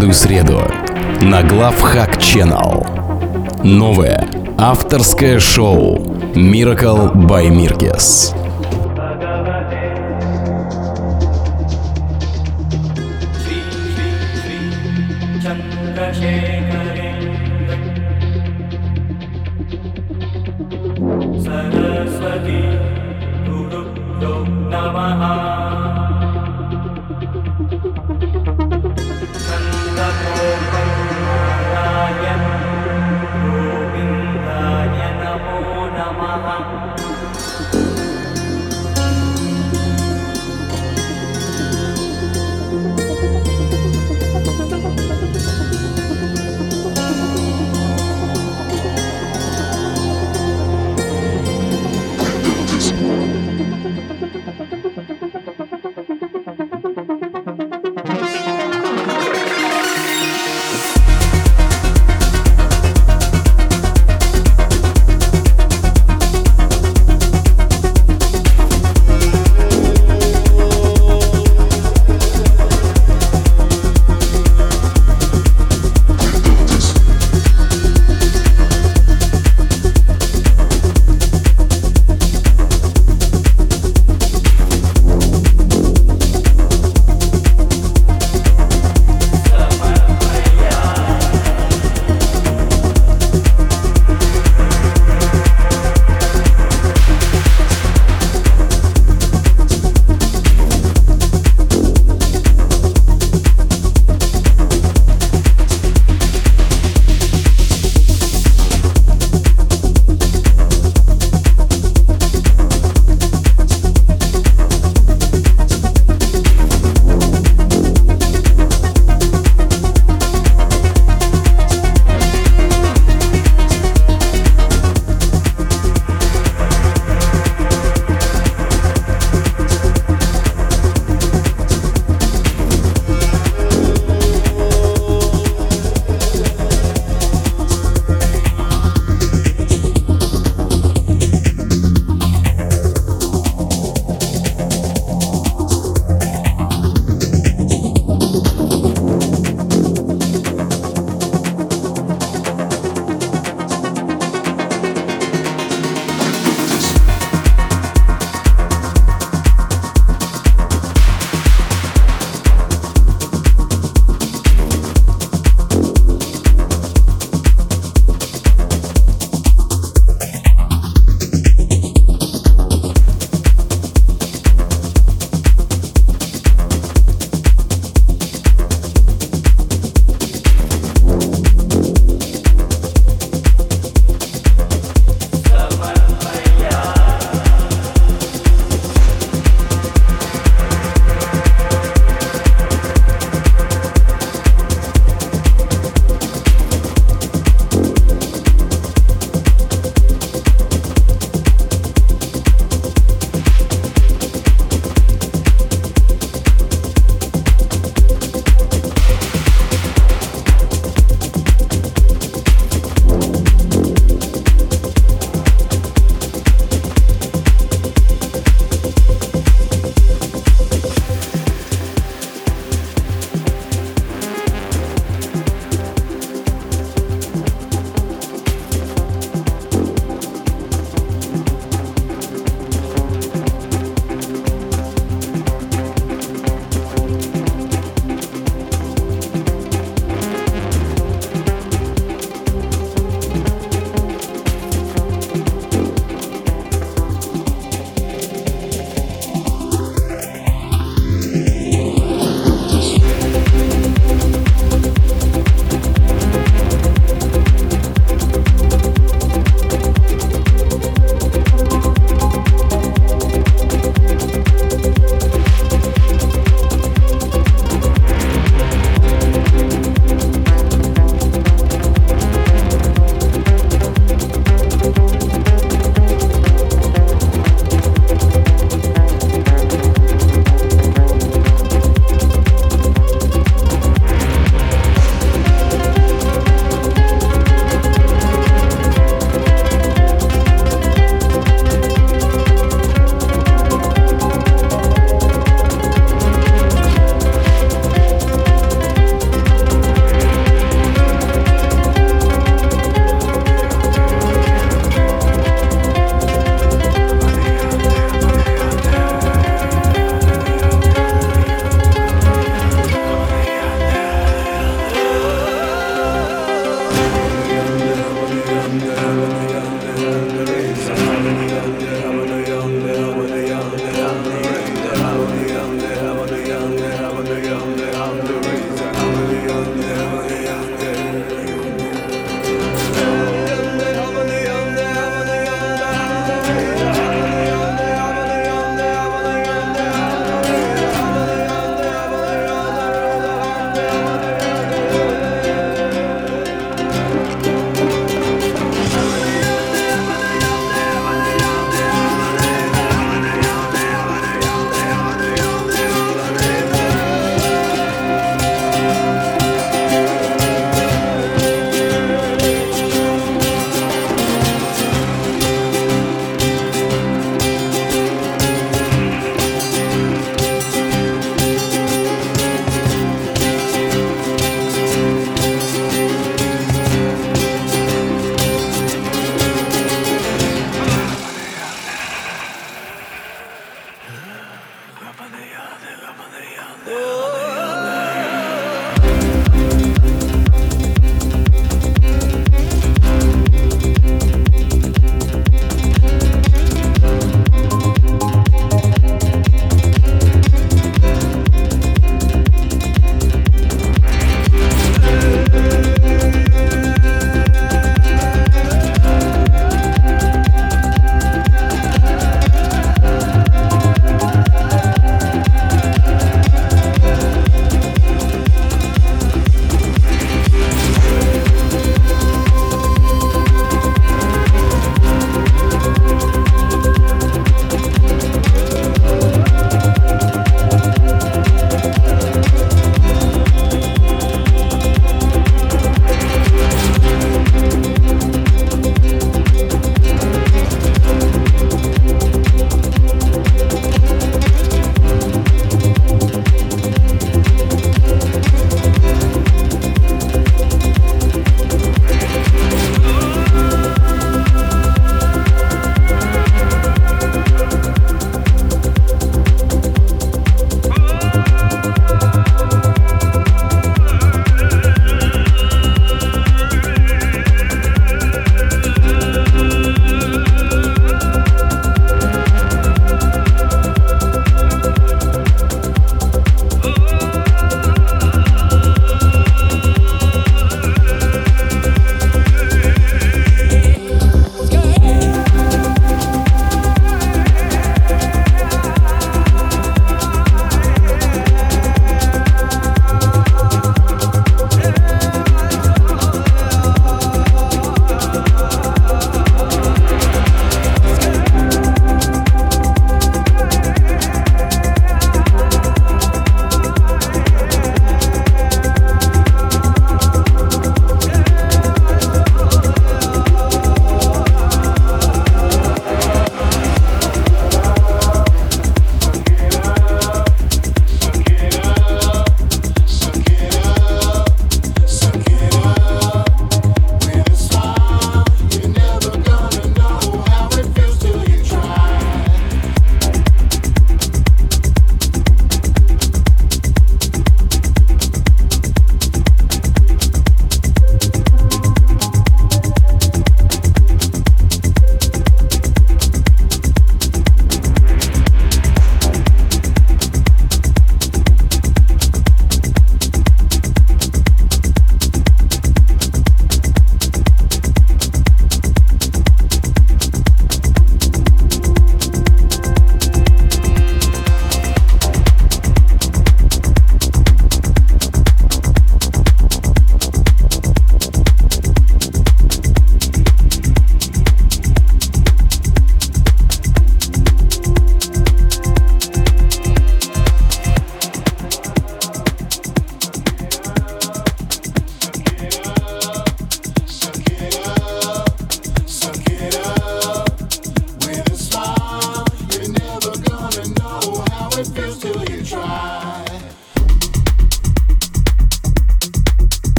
каждую среду на Главхак Channel. Новое авторское шоу Miracle by Mirkes. Saraswati गुरु नमः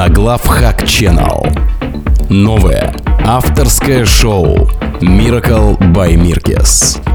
на Главхак Channel. Новое авторское шоу Miracle by Mirkes.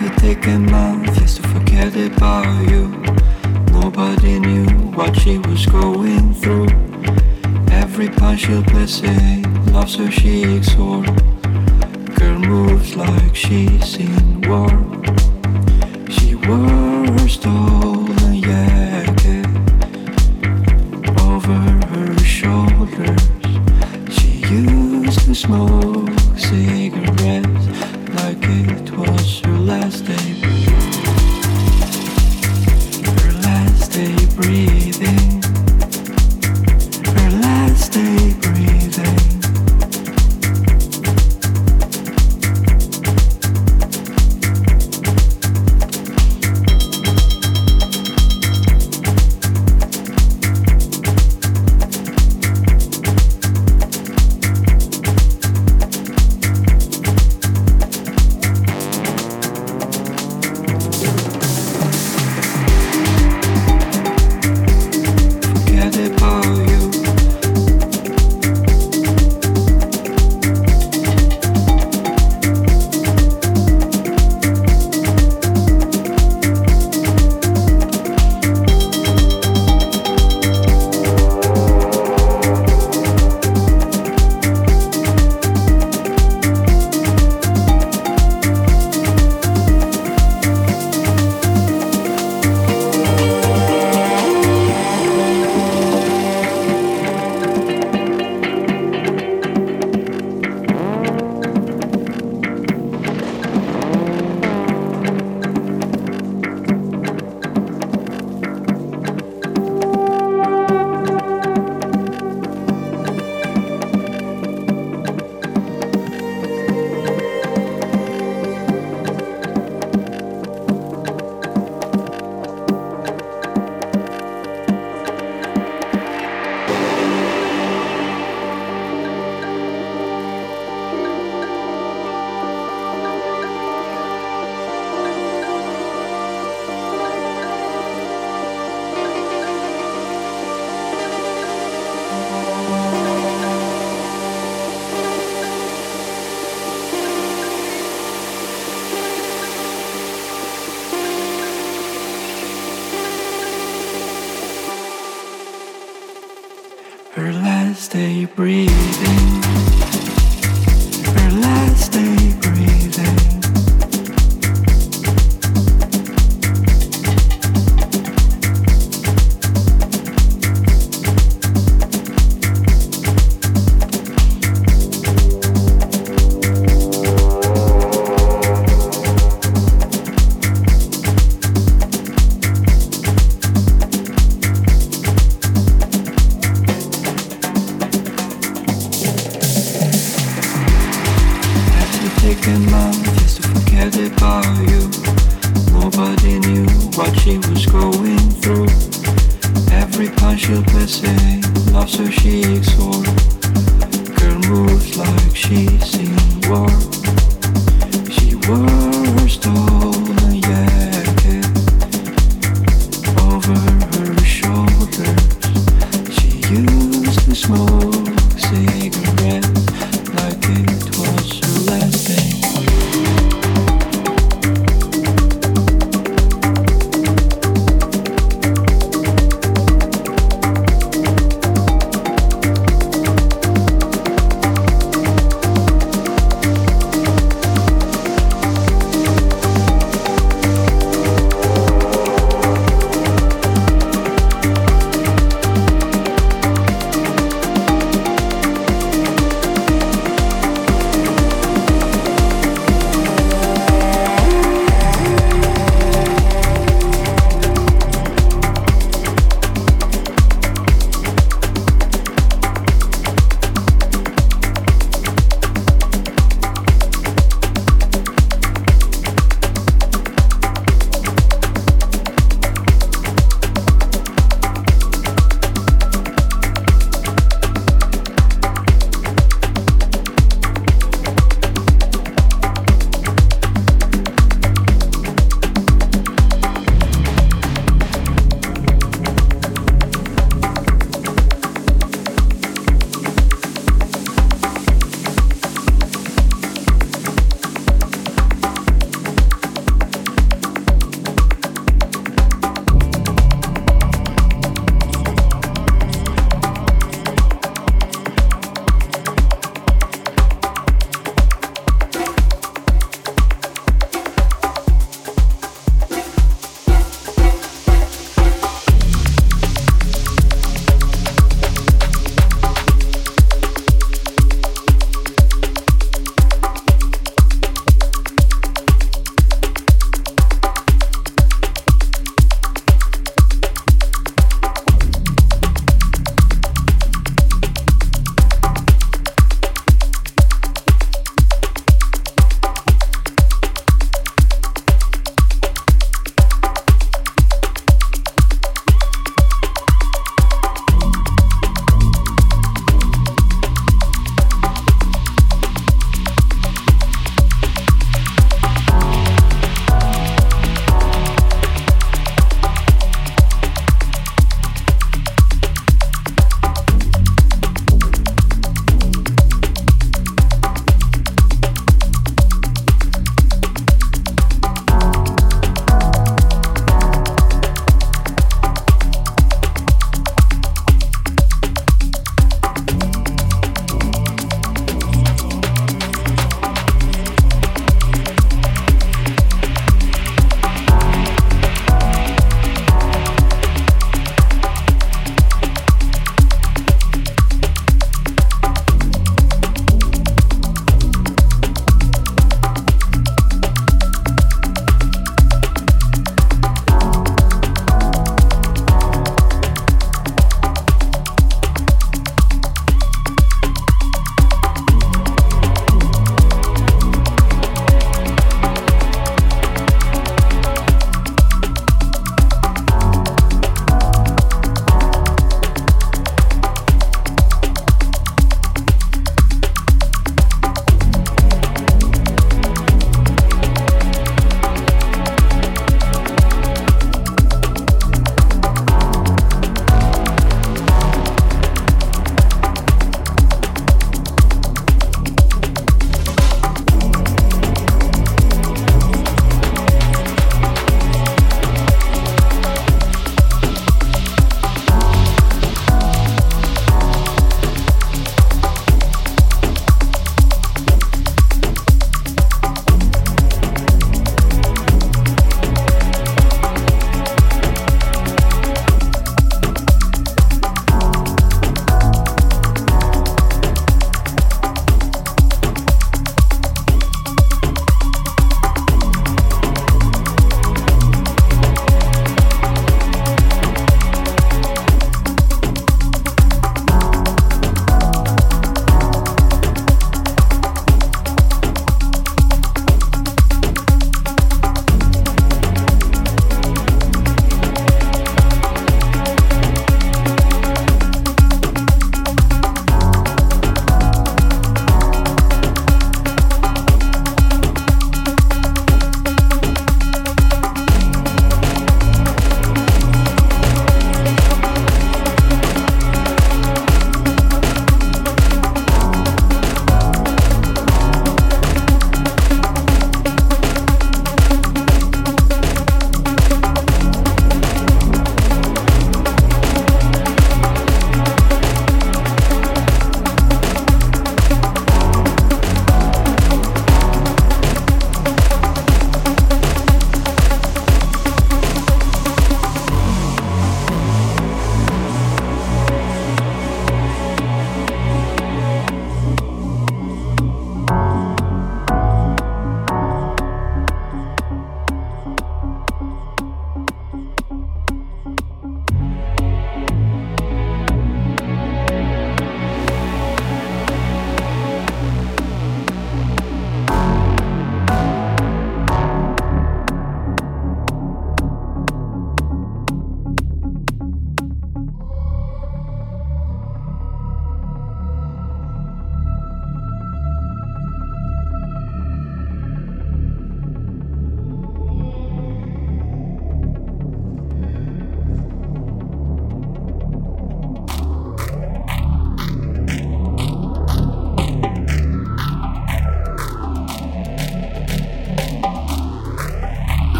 It would take a month just to forget about you. Nobody knew what she was going through. Every punch she'll say, loves her She or girl moves like she's in war. She works though.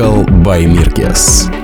Miracle by Mirkes.